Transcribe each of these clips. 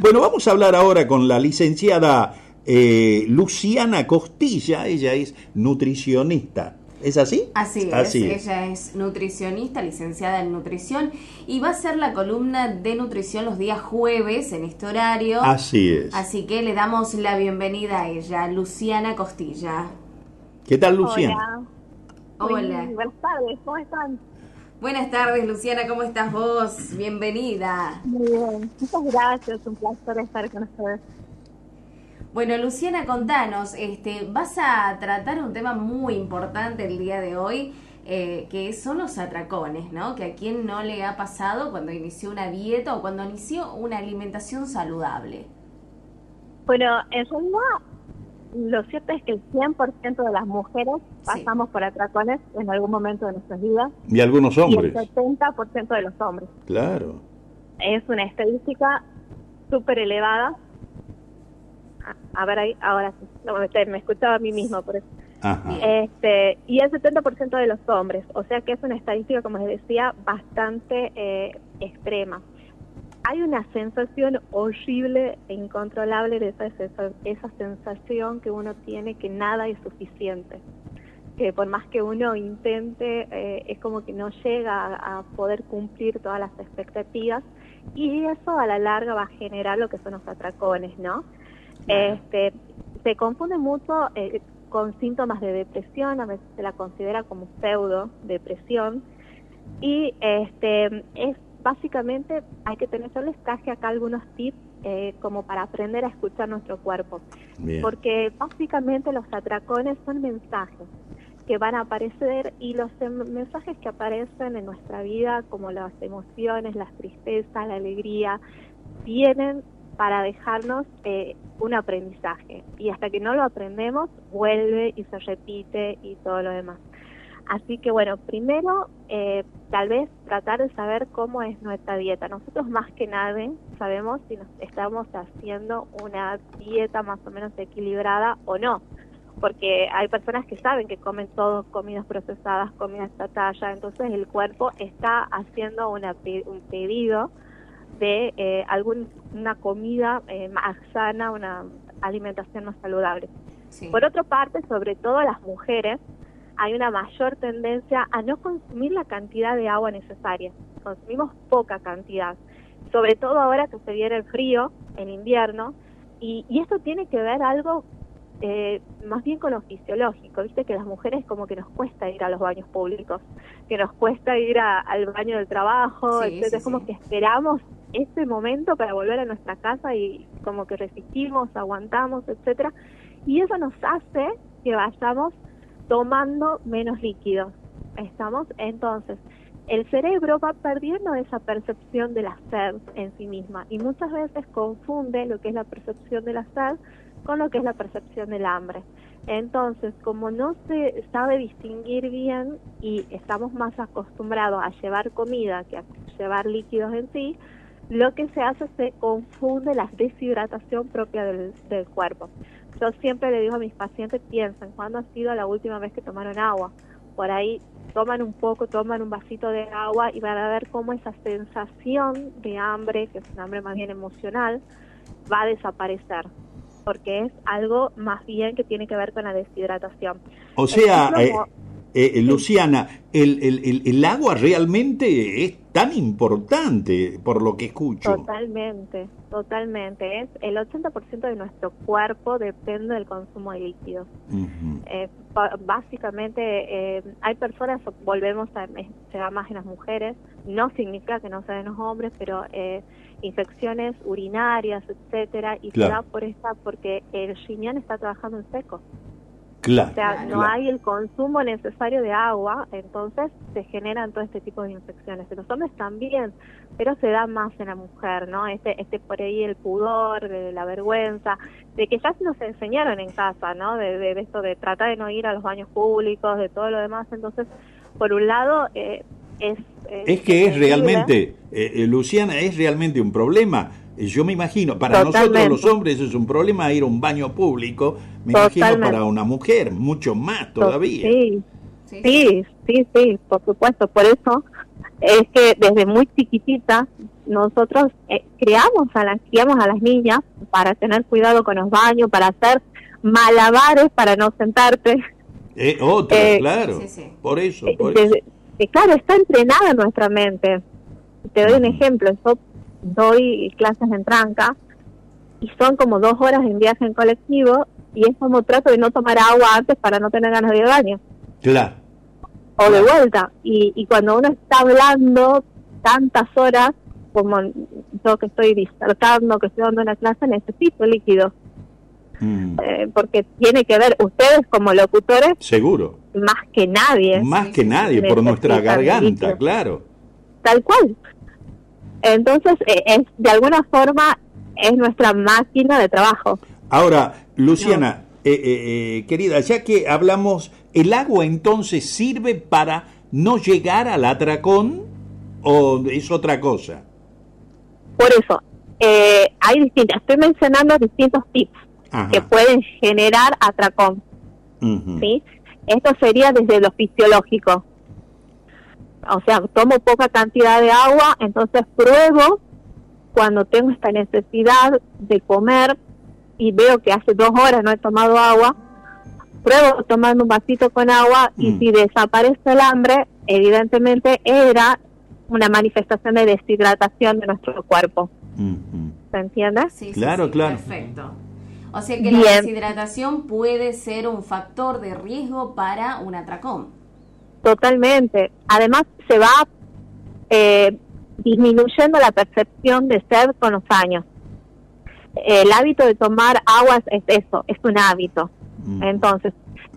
Bueno, vamos a hablar ahora con la licenciada eh, Luciana Costilla, ella es nutricionista. ¿Es así? Así, es. Ella es nutricionista, licenciada en nutrición y va a ser la columna de nutrición los días jueves en este horario. Así es. Así que le damos la bienvenida a ella, Luciana Costilla. ¿Qué tal, Luciana? Hola. Hola. buenas tardes, ¿cómo están? Buenas tardes, Luciana, ¿cómo estás vos? Bienvenida. Muy bien, muchas gracias, un placer estar con ustedes. Bueno, Luciana, contanos, este, vas a tratar un tema muy importante el día de hoy, eh, que son los atracones, ¿no? Que a quien no le ha pasado cuando inició una dieta o cuando inició una alimentación saludable. Bueno, en realidad lo cierto es que el 100% de las mujeres pasamos por atracones en algún momento de nuestras vidas. Y algunos hombres. Y el 70% de los hombres. Claro. Es una estadística súper elevada a ver ahí, ahora sí, no, me, escuchaba a mí mismo por eso. Este, y el 70% de los hombres, o sea que es una estadística, como les decía, bastante eh, extrema. Hay una sensación horrible e incontrolable de esa, esa, sensación que uno tiene que nada es suficiente. Que por más que uno intente, eh, es como que no llega a poder cumplir todas las expectativas y eso a la larga va a generar lo que son los atracones, ¿no? Este, se confunde mucho eh, con síntomas de depresión, a veces se la considera como pseudo depresión y este es básicamente hay que tener, yo les traje acá algunos tips eh, como para aprender a escuchar nuestro cuerpo, porque básicamente los atracones son mensajes que van a aparecer y los em, mensajes que aparecen en nuestra vida, como las emociones, las tristezas, la alegría, vienen para dejarnos eh, un aprendizaje. Y hasta que no lo aprendemos, vuelve y se repite y todo lo demás. Así que bueno, primero eh, tal vez tratar de saber cómo es nuestra dieta. Nosotros más que nadie sabemos si nos estamos haciendo una dieta más o menos equilibrada o no. Porque hay personas que saben que comen todo comidas procesadas, comidas talla, entonces el cuerpo está haciendo una, un pedido de eh, alguna comida eh, más sana, una alimentación más saludable. Por otra parte, sobre todo las mujeres, hay una mayor tendencia a no consumir la cantidad de agua necesaria. Consumimos poca cantidad, sobre todo ahora que se viene el frío, en invierno, y, y esto tiene que ver algo eh, más bien con lo fisiológico, viste que las mujeres como que nos cuesta ir a los baños públicos, que nos cuesta ir al baño del trabajo, es como que esperamos ese momento para volver a nuestra casa y como que resistimos, aguantamos, etcétera, y eso nos hace que vayamos tomando menos líquidos. Estamos entonces el cerebro va perdiendo esa percepción de la sed en sí misma y muchas veces confunde lo que es la percepción de la sed con lo que es la percepción del hambre. Entonces, como no se sabe distinguir bien y estamos más acostumbrados a llevar comida que a llevar líquidos en sí, lo que se hace se confunde la deshidratación propia del, cuerpo. Yo siempre le digo a mis pacientes, piensen, ¿cuándo ha sido la última vez que tomaron agua? Por ahí toman un poco, toman un vasito de agua y van a ver cómo esa sensación de hambre, que es un hambre más bien emocional, va a desaparecer porque es algo más bien que tiene que ver con la deshidratación. O sea, eh, eh, Luciana, el, el, el, agua realmente es tan importante por lo que escucho. Totalmente, totalmente. Es el 80% de nuestro cuerpo depende del consumo de líquidos. Eh, básicamente hay personas, volvemos a, se va más en las mujeres, no significa que no sean los hombres, pero infecciones urinarias, etcétera, y se da por esta porque el riñón está trabajando en seco. Claro, o sea, no hay el consumo necesario de agua, entonces se generan todo este tipo de infecciones. En los hombres también, pero se da más en la mujer, ¿no? Este, este por ahí el pudor, de la vergüenza, de que ya nos enseñaron en casa, ¿no? De, de, esto de tratar de no ir a los baños públicos, de todo lo demás. Entonces, por un lado, eh, es... es que es realmente, eh, eh, Luciana, es realmente un problema yo me imagino, para nosotros los hombres es un problema ir a un baño público, me imagino para una mujer, mucho más todavía. Sí, sí, sí, sí, por supuesto. Por eso es que desde muy chiquitita nosotros eh, criamos a las criamos a las niñas para tener cuidado con los baños, para hacer malabares para no sentarte. Eh, otra, eh, claro. Por eso. Por eso. Claro, está entrenada en nuestra mente. Te doy un ejemplo. Yo doy clases en tranca y son como dos horas en viaje en colectivo y es como trato de no tomar agua antes para no tener ganas de ir al baño. Claro. O de vuelta. Y, y cuando uno está hablando tantas horas, como yo que estoy disertando, que estoy dando una clase, necesito líquido. Mm. Eh, porque tiene que ver ustedes como locutores. Seguro. Más que nadie. Más que nadie, por nuestra garganta, claro. Tal cual. Entonces, eh, es, de alguna forma, es nuestra máquina de trabajo. Ahora, Luciana, eh, querida, ya que hablamos, ¿el agua entonces sirve para no llegar al atracón o es otra cosa? Por eso, hay distintas, estoy mencionando distintos tips que pueden generar atracón. ¿sí? Esto sería desde lo fisiológico. O sea, tomo poca cantidad de agua, entonces pruebo cuando tengo esta necesidad de comer y veo que hace dos horas no he tomado agua, pruebo tomando un vasito con agua y mm. si desaparece el hambre, evidentemente era una manifestación de deshidratación de nuestro cuerpo. ¿Se entiende? Sí, claro, claro. Perfecto. O sea que la deshidratación puede ser un factor de riesgo para un atracón. Totalmente. Además, se va eh, disminuyendo la percepción de sed con los años. El hábito de tomar agua es eso, es un hábito. Mm. Entonces,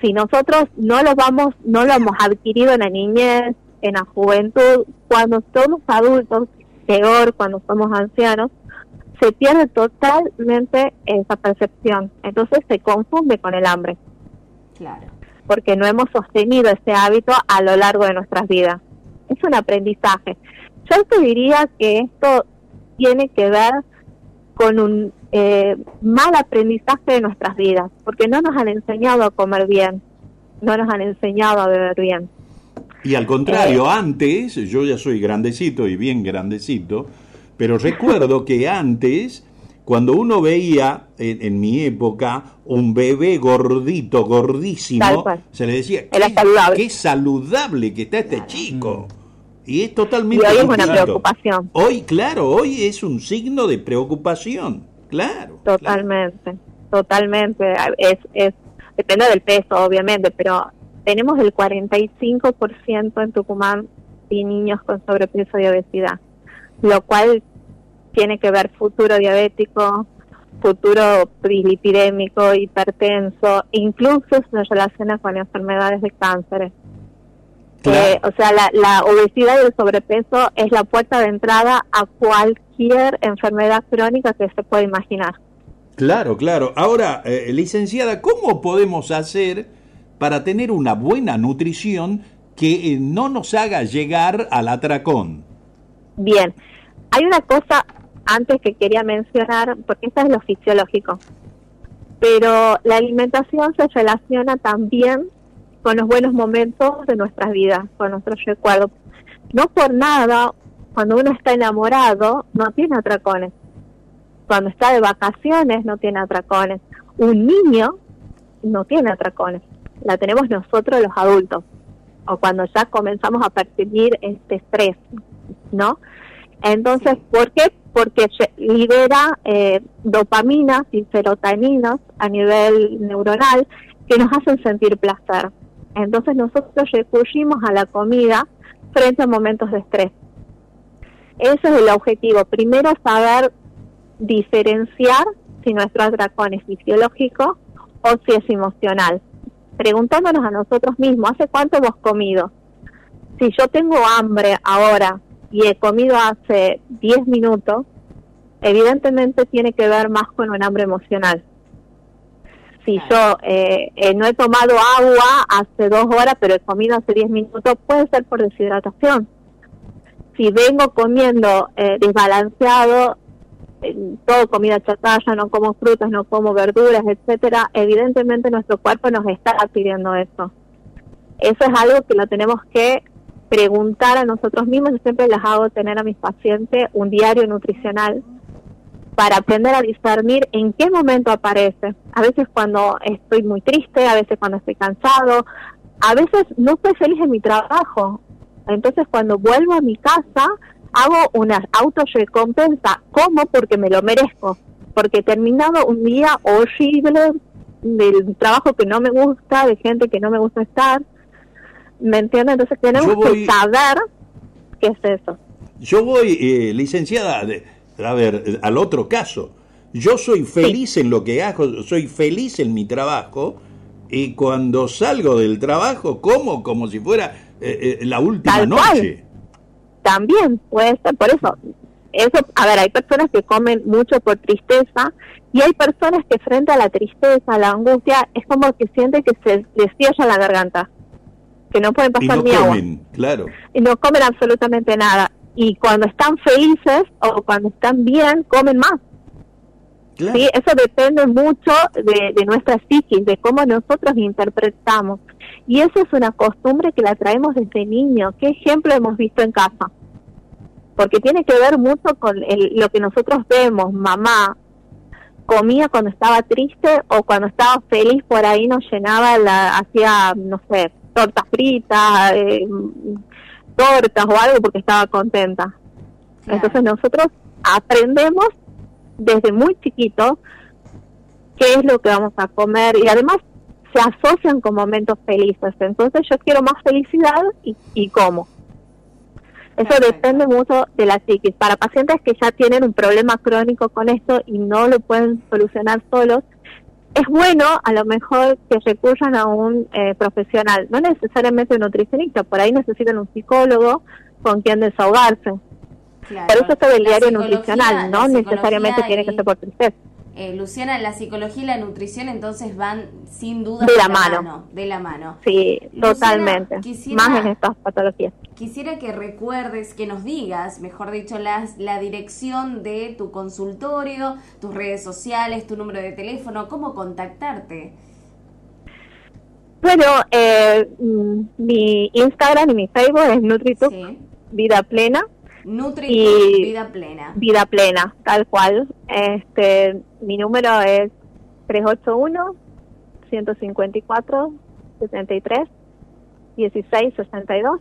si nosotros no lo vamos, no lo hemos adquirido en la niñez, en la juventud, cuando somos adultos, peor cuando somos ancianos, se pierde totalmente esa percepción. Entonces se confunde con el hambre. Claro. Porque no hemos sostenido ese hábito a lo largo de nuestras vidas. Es un aprendizaje. Yo te diría que esto tiene que ver con un eh, mal aprendizaje de nuestras vidas, porque no nos han enseñado a comer bien, no nos han enseñado a beber bien. Y al contrario, eh, antes, yo ya soy grandecito y bien grandecito, pero recuerdo que antes, cuando uno veía, en, mi época, un bebé gordito, gordísimo, se le decía, qué, saludable. saludable que está este chico. Y es totalmente... Y hoy es una preocupación. Hoy, claro, hoy es un signo de preocupación, claro. Totalmente, totalmente. Es, es, depende del peso, obviamente, pero tenemos el 45% en Tucumán de niños con sobrepeso y obesidad lo cual tiene que ver futuro diabético, futuro trilipidémico, hipertenso, incluso se relaciona con enfermedades de cáncer. Eh, o sea, la, obesidad y el sobrepeso es la puerta de entrada a cualquier enfermedad crónica que se pueda imaginar. Claro, claro. Ahora, eh, licenciada, ¿cómo podemos hacer para tener una buena nutrición que eh, no nos haga llegar al atracón? Bien, hay una cosa antes que quería mencionar, porque esto es lo fisiológico, pero la alimentación se relaciona también con los buenos momentos de nuestras vidas, con nuestros recuerdos. No por nada, cuando uno está enamorado, no tiene atracones. Cuando está de vacaciones, no tiene atracones. Un niño no tiene atracones. La tenemos nosotros los adultos. O cuando ya comenzamos a percibir este estrés, ¿no? Entonces, ¿por qué? Porque libera eh, dopaminas y serotoninas a nivel neuronal que nos hacen sentir placer. Entonces nosotros recurrimos a la comida frente a momentos de estrés. Ese es el objetivo. Primero saber diferenciar si nuestro atracón es fisiológico o si es emocional. Preguntándonos a nosotros mismos, ¿hace cuánto hemos comido? Si yo tengo hambre ahora y he comido hace 10 minutos, evidentemente tiene que ver más con un hambre emocional. Si yo eh, eh, no he tomado agua hace dos horas, pero he comido hace 10 minutos, puede ser por deshidratación. Si vengo comiendo eh, desbalanceado, todo comida chatarra, no como frutas, no como verduras, etcétera, evidentemente nuestro cuerpo nos está pidiendo eso. Eso es algo que lo tenemos que preguntar a nosotros mismos, yo siempre les hago tener a mis pacientes un diario nutricional para aprender a discernir en qué momento aparece. A veces cuando estoy muy triste, a veces cuando estoy cansado, a veces no estoy feliz en mi trabajo. Entonces cuando vuelvo a mi casa, hago una autorrecompensa. ¿Cómo? Porque me lo merezco. Porque he terminado un día horrible del trabajo que no me gusta, de gente que no me gusta estar. ¿Me entiendes? Entonces tenemos que saber qué es eso. Yo voy, eh, licenciada, a ver, al otro caso. Yo soy feliz en lo que hago, soy feliz en mi trabajo y cuando salgo del trabajo como como si fuera eh, eh, la última noche. También puede ser, por eso, eso, a ver, hay personas que comen mucho por tristeza y hay personas que frente a la tristeza, a la angustia, es como que sienten que se les cierra la garganta, que no pueden pasar y no comen, claro. Y no comen absolutamente nada. Y cuando están felices o cuando están bien, comen más. ¿Sí? Eso depende mucho de, de nuestra psiquis, de cómo nosotros interpretamos. Y eso es una costumbre que la traemos desde niño. ¿Qué ejemplo hemos visto en casa? Porque tiene que ver mucho con lo que nosotros vemos. Mamá comía cuando estaba triste o cuando estaba feliz, por ahí nos llenaba, la hacía, no sé, tortas fritas, eh, tortas o algo porque estaba contenta. Entonces nosotros aprendemos desde muy chiquito qué es lo que vamos a comer y además se asocian con momentos felices. Entonces yo quiero más felicidad y, y como. Eso depende mucho de la psiquis. Para pacientes que ya tienen un problema crónico con esto y no lo pueden solucionar solos, es bueno a lo mejor que recurran a un eh, profesional, no necesariamente un nutricionista, por ahí necesitan un psicólogo con quien desahogarse. Por eso está el diario nutricional, no necesariamente tiene que ser por tristeza. Eh, Luciana, la psicología y la nutrición entonces van sin duda de la, mano. De la mano. Sí, totalmente. Más en estas patologías. Quisiera que recuerdes, que nos digas, mejor dicho, las, la dirección de tu consultorio, tus redes sociales, tu número de teléfono, cómo contactarte. Bueno, eh, mm, mi Instagram y mi Facebook es NutriTuc Vida Plena. Nutri Vida Plena. Vida Plena, tal cual. Este, mi número es 381 154 73 16 62.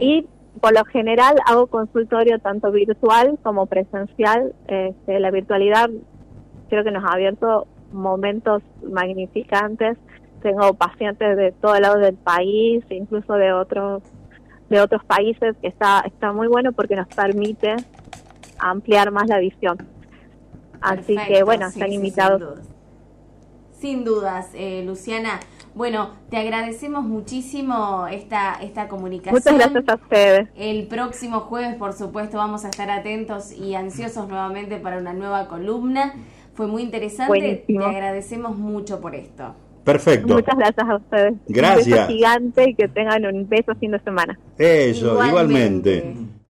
Y por lo general hago consultorio tanto virtual como presencial. Este, la virtualidad creo que nos ha abierto momentos magnificantes. Tengo pacientes de todo lado del país, incluso de otros de otros países, que está, está muy bueno porque nos permite ampliar más la visión. Así que bueno, están invitados. sin dudas, eh, Luciana. Bueno, te agradecemos muchísimo esta, esta comunicación. Muchas gracias a ustedes. El próximo jueves, por supuesto, vamos a estar atentos y ansiosos nuevamente para una nueva columna. Fue muy interesante. Te agradecemos mucho por esto. Perfecto. Muchas gracias a ustedes. Gracias. Un beso gigante y que tengan un beso fin de semana. Eso, igualmente.